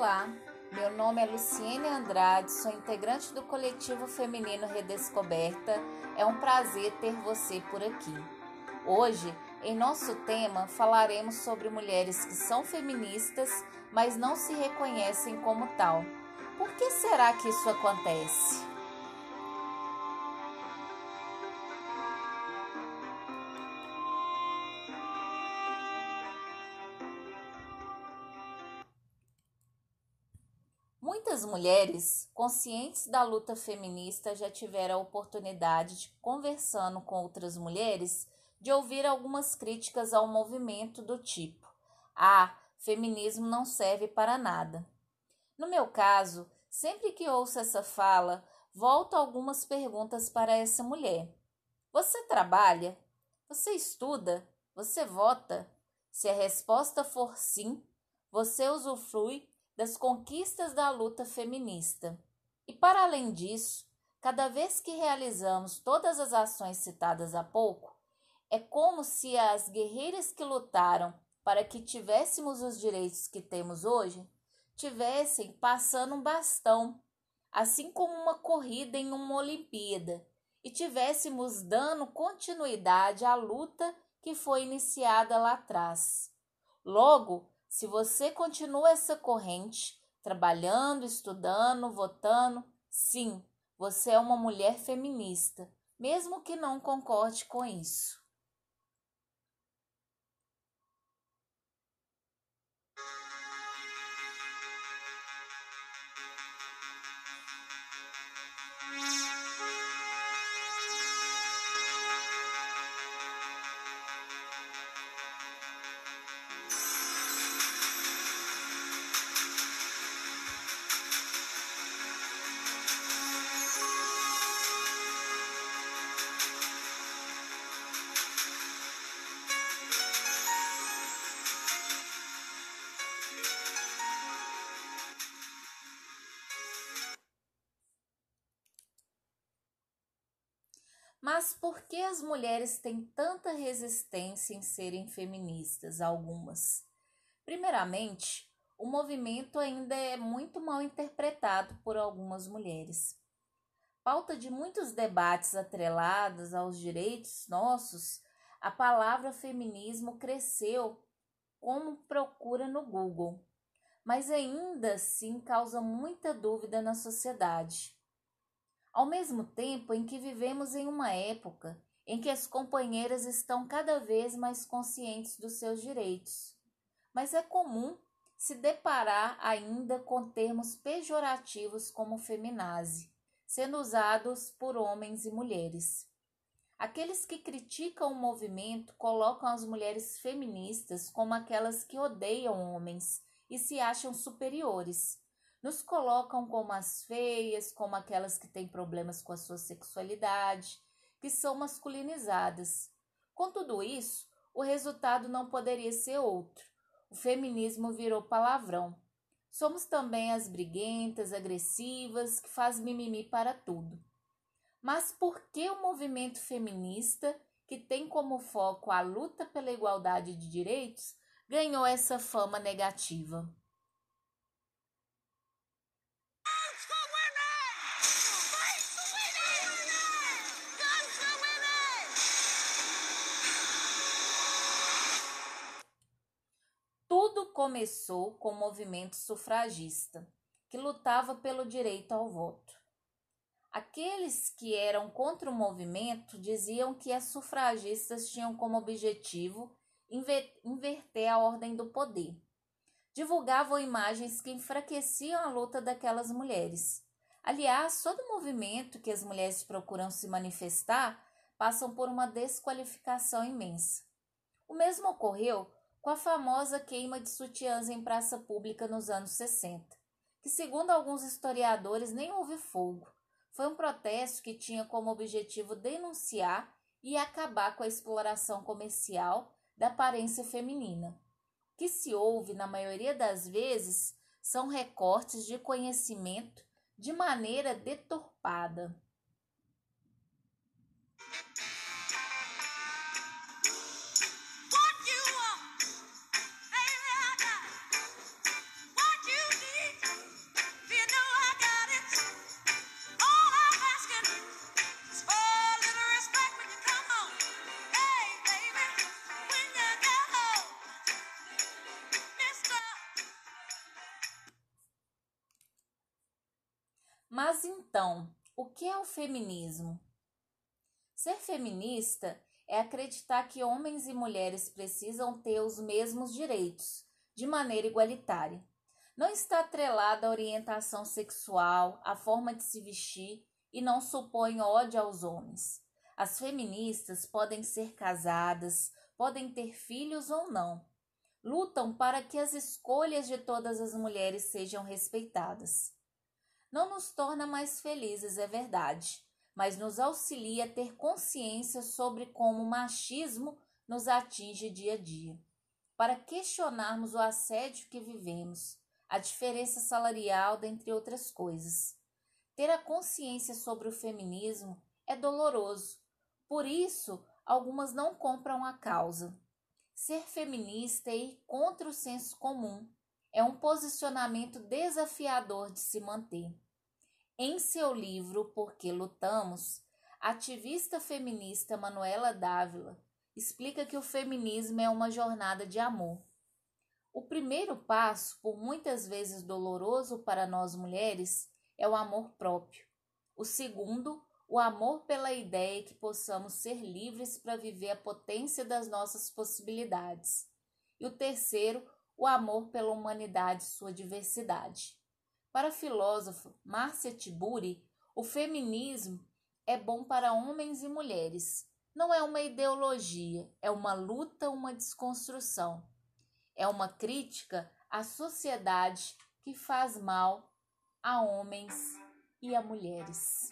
Olá, meu nome é Luciene Andrade, sou integrante do coletivo feminino Redescoberta. É um prazer ter você por aqui. Hoje, em nosso tema, falaremos sobre mulheres que são feministas, mas não se reconhecem como tal. Por que será que isso acontece? Muitas mulheres conscientes da luta feminista já tiveram a oportunidade de, conversando com outras mulheres, de ouvir algumas críticas ao movimento do tipo: ah, feminismo não serve para nada. No meu caso, sempre que ouço essa fala, volto algumas perguntas para essa mulher. Você trabalha? Você estuda? Você vota? Se a resposta for sim, você usufrui das conquistas da luta feminista. E para além disso, cada vez que realizamos todas as ações citadas há pouco, é como se as guerreiras que lutaram para que tivéssemos os direitos que temos hoje tivessem passando um bastão, assim como uma corrida em uma Olimpíada, e tivéssemos dando continuidade à luta que foi iniciada lá atrás. Logo, se você continua essa corrente, trabalhando, estudando, votando, sim, você é uma mulher feminista, mesmo que não concorde com isso. Por que as mulheres têm tanta resistência em serem feministas, algumas? Primeiramente, o movimento ainda é muito mal interpretado por algumas mulheres. Pauta de muitos debates atrelados aos direitos nossos, a palavra feminismo cresceu como procura no Google, mas ainda assim causa muita dúvida na sociedade ao mesmo tempo em que vivemos em uma época em que as companheiras estão cada vez mais conscientes dos seus direitos. Mas é comum se deparar ainda com termos pejorativos como feminazi, sendo usados por homens e mulheres. Aqueles que criticam o movimento colocam as mulheres feministas como aquelas que odeiam homens e se acham superiores, nos colocam como as feias, como aquelas que têm problemas com a sua sexualidade, que são masculinizadas. Com tudo isso, o resultado não poderia ser outro. O feminismo virou palavrão. Somos também as briguentas, agressivas, que faz mimimi para tudo. Mas por que o movimento feminista, que tem como foco a luta pela igualdade de direitos, ganhou essa fama negativa? Começou com o movimento sufragista, que lutava pelo direito ao voto. Aqueles que eram contra o movimento diziam que as sufragistas tinham como objetivo inverter a ordem do poder. Divulgavam imagens que enfraqueciam a luta daquelas mulheres. Aliás, todo movimento que as mulheres procuram se manifestar passam por uma desqualificação imensa. O mesmo ocorreu com a famosa queima de sutiãs em praça pública nos anos 60, que, segundo alguns historiadores, nem houve fogo. Foi um protesto que tinha como objetivo denunciar e acabar com a exploração comercial da aparência feminina. Que se ouve, na maioria das vezes, são recortes de conhecimento de maneira deturpada. Mas então, o que é o feminismo? Ser feminista é acreditar que homens e mulheres precisam ter os mesmos direitos, de maneira igualitária. Não está atrelada à orientação sexual, à forma de se vestir e não supõe ódio aos homens. As feministas podem ser casadas, podem ter filhos ou não. Lutam para que as escolhas de todas as mulheres sejam respeitadas. Não nos torna mais felizes, é verdade, mas nos auxilia a ter consciência sobre como o machismo nos atinge dia a dia. Para questionarmos o assédio que vivemos, a diferença salarial, dentre outras coisas. Ter a consciência sobre o feminismo é doloroso, por isso, algumas não compram a causa. Ser feminista e ir contra o senso comum é um posicionamento desafiador de se manter. Em seu livro Porque Lutamos, a ativista feminista Manuela Dávila explica que o feminismo é uma jornada de amor. O primeiro passo, por muitas vezes doloroso para nós mulheres, é o amor próprio. O segundo, o amor pela ideia que possamos ser livres para viver a potência das nossas possibilidades. E o terceiro, o amor pela humanidade e sua diversidade. Para a filósofa Márcia Tiburi, o feminismo é bom para homens e mulheres. Não é uma ideologia, é uma luta, uma desconstrução. É uma crítica à sociedade que faz mal a homens e a mulheres.